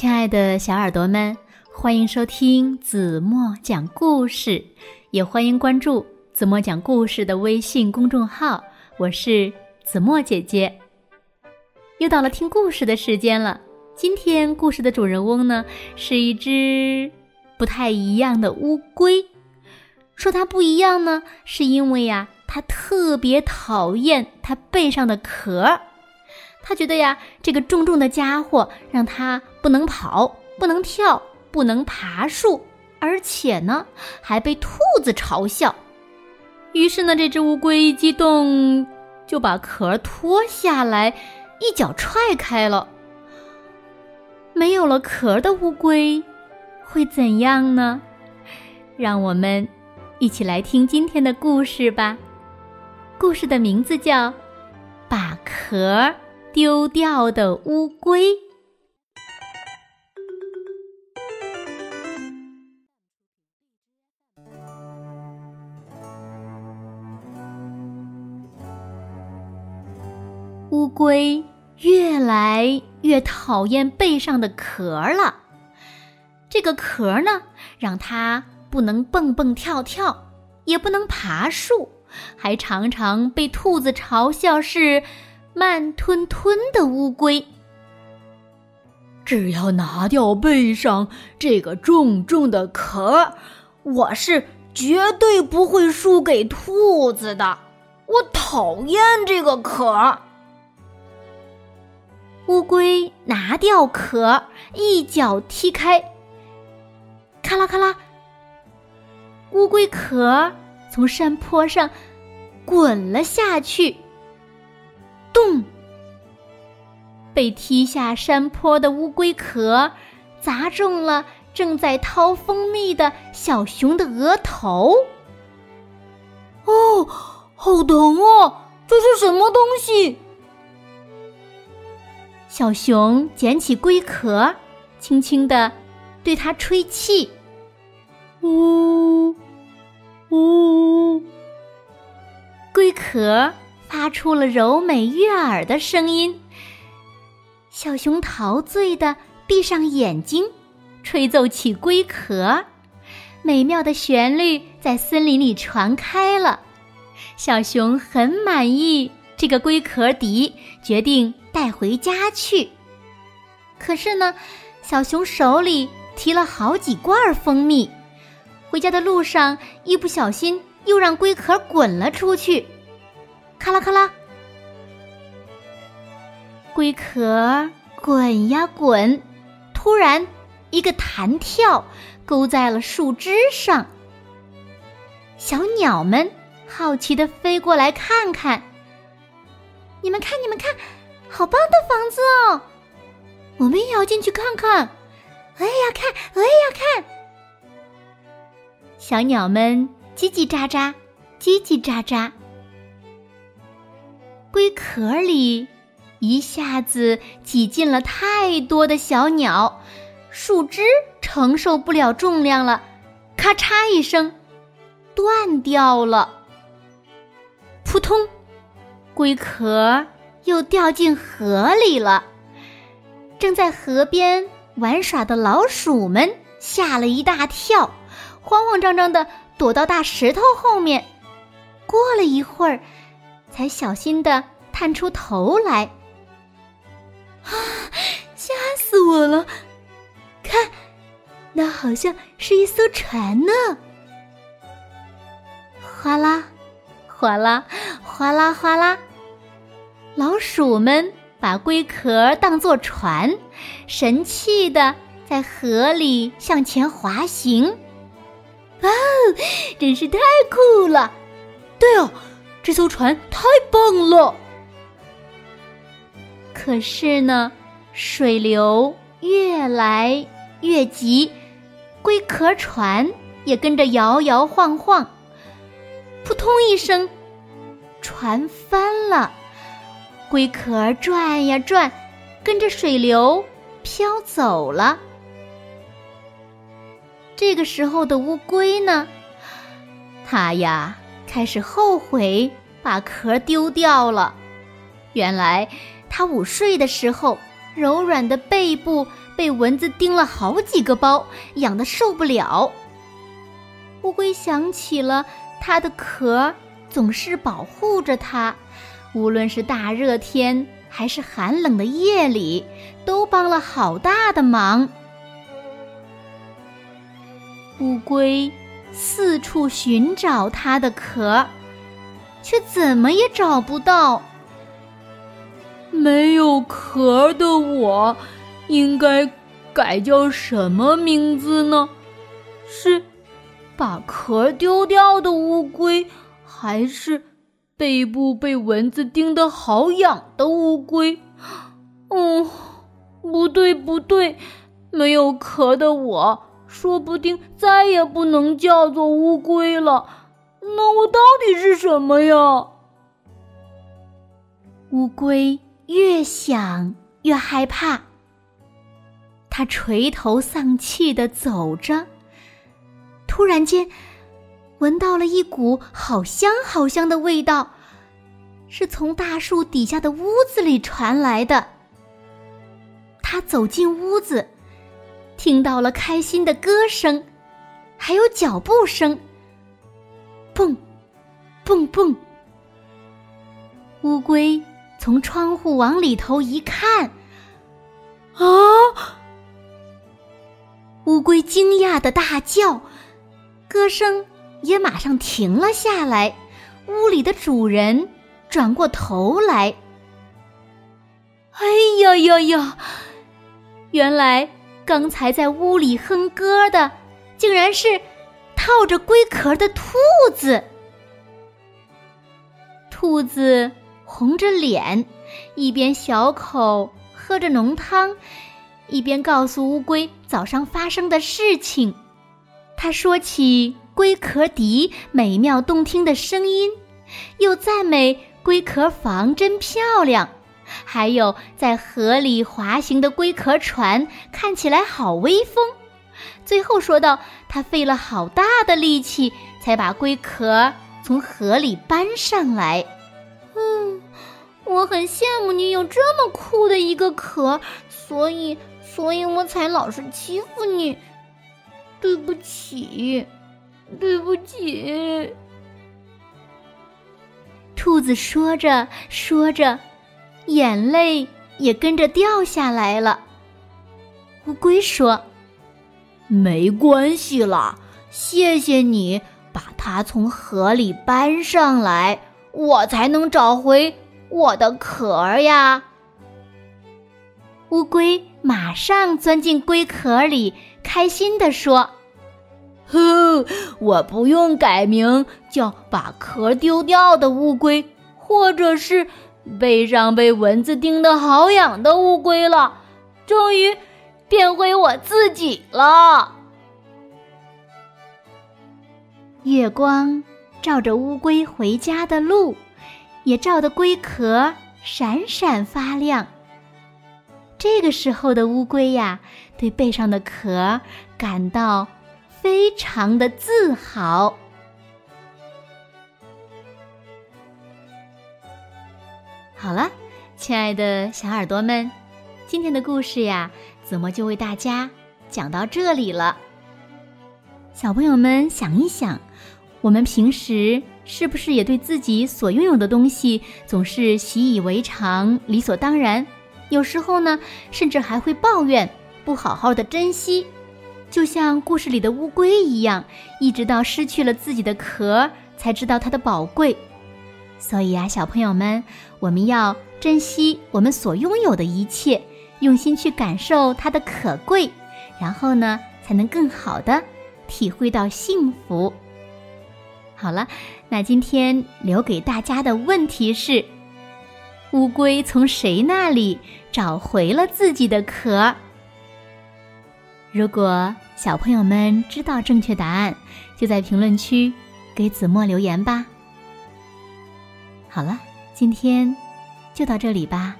亲爱的小耳朵们，欢迎收听子墨讲故事，也欢迎关注子墨讲故事的微信公众号。我是子墨姐姐。又到了听故事的时间了。今天故事的主人翁呢，是一只不太一样的乌龟。说它不一样呢，是因为呀，它特别讨厌它背上的壳。他觉得呀，这个重重的家伙让他不能跑，不能跳，不能爬树，而且呢，还被兔子嘲笑。于是呢，这只乌龟一激动，就把壳脱下来，一脚踹开了。没有了壳的乌龟会怎样呢？让我们一起来听今天的故事吧。故事的名字叫《把壳》。丢掉的乌龟。乌龟越来越讨厌背上的壳了。这个壳呢，让它不能蹦蹦跳跳，也不能爬树，还常常被兔子嘲笑是。慢吞吞的乌龟，只要拿掉背上这个重重的壳，我是绝对不会输给兔子的。我讨厌这个壳。乌龟拿掉壳，一脚踢开，咔啦咔啦，乌龟壳从山坡上滚了下去。咚！被踢下山坡的乌龟壳砸中了正在掏蜂蜜的小熊的额头。哦，好疼啊！这是什么东西？小熊捡起龟壳，轻轻的对它吹气。呜呜，龟壳。发出了柔美悦耳的声音。小熊陶醉的闭上眼睛，吹奏起龟壳，美妙的旋律在森林里传开了。小熊很满意这个龟壳笛，决定带回家去。可是呢，小熊手里提了好几罐蜂蜜，回家的路上一不小心又让龟壳滚了出去。咔啦咔啦，龟壳滚呀滚，突然一个弹跳，勾在了树枝上。小鸟们好奇的飞过来看看。你们看，你们看，好棒的房子哦！我们也要进去看看。我也要看，我也要看。小鸟们叽叽喳喳，叽叽喳喳。龟壳里一下子挤进了太多的小鸟，树枝承受不了重量了，咔嚓一声，断掉了。扑通，龟壳又掉进河里了。正在河边玩耍的老鼠们吓了一大跳，慌慌张张的躲到大石头后面。过了一会儿。才小心的探出头来，啊！吓死我了！看，那好像是一艘船呢。哗啦，哗啦，哗啦哗啦，老鼠们把龟壳当作船，神气的在河里向前滑行。哇，真是太酷了！对哦。这艘船太棒了，可是呢，水流越来越急，龟壳船也跟着摇摇晃晃。扑通一声，船翻了，龟壳转呀转，跟着水流飘走了。这个时候的乌龟呢，它呀。开始后悔把壳丢掉了。原来，它午睡的时候柔软的背部被蚊子叮了好几个包，痒得受不了。乌龟想起了它的壳总是保护着它，无论是大热天还是寒冷的夜里，都帮了好大的忙。乌龟四处寻找它的壳，却怎么也找不到。没有壳的我，应该改叫什么名字呢？是？把壳丢掉的乌龟，还是背部被蚊子叮得好痒的乌龟？哦，不对不对，没有壳的我，说不定再也不能叫做乌龟了。那我到底是什么呀？乌龟越想越害怕，它垂头丧气的走着。突然间，闻到了一股好香好香的味道，是从大树底下的屋子里传来的。他走进屋子，听到了开心的歌声，还有脚步声。蹦，蹦蹦。乌龟从窗户往里头一看，啊！乌龟惊讶的大叫。歌声也马上停了下来，屋里的主人转过头来。哎呀呀呀！原来刚才在屋里哼歌的，竟然是套着龟壳的兔子。兔子红着脸，一边小口喝着浓汤，一边告诉乌龟早上发生的事情。他说起龟壳笛美妙动听的声音，又赞美龟壳房真漂亮，还有在河里滑行的龟壳船看起来好威风。最后说到，他费了好大的力气才把龟壳从河里搬上来。嗯，我很羡慕你有这么酷的一个壳，所以，所以我才老是欺负你。对不起，对不起。兔子说着说着，眼泪也跟着掉下来了。乌龟说：“没关系啦，谢谢你把它从河里搬上来，我才能找回我的壳呀。”乌龟马上钻进龟壳里。开心地说：“哼，我不用改名叫把壳丢掉的乌龟，或者是背上被蚊子叮得好痒的乌龟了，终于变回我自己了。”月光照着乌龟回家的路，也照得龟壳闪闪发亮。这个时候的乌龟呀。对背上的壳感到非常的自豪。好了，亲爱的小耳朵们，今天的故事呀，子墨就为大家讲到这里了。小朋友们想一想，我们平时是不是也对自己所拥有的东西总是习以为常、理所当然？有时候呢，甚至还会抱怨。不好好的珍惜，就像故事里的乌龟一样，一直到失去了自己的壳，才知道它的宝贵。所以啊，小朋友们，我们要珍惜我们所拥有的一切，用心去感受它的可贵，然后呢，才能更好的体会到幸福。好了，那今天留给大家的问题是：乌龟从谁那里找回了自己的壳？如果小朋友们知道正确答案，就在评论区给子墨留言吧。好了，今天就到这里吧。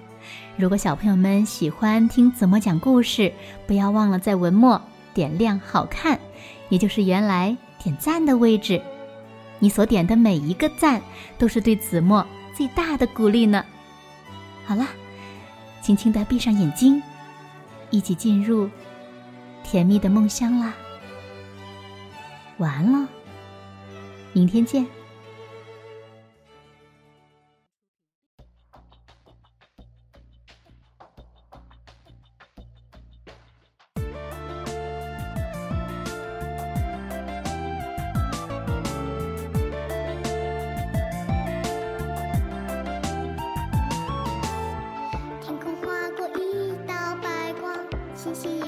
如果小朋友们喜欢听子墨讲故事，不要忘了在文末点亮“好看”，也就是原来点赞的位置。你所点的每一个赞，都是对子墨最大的鼓励呢。好了。轻轻的闭上眼睛，一起进入甜蜜的梦乡啦。晚安了，明天见。嘻嘻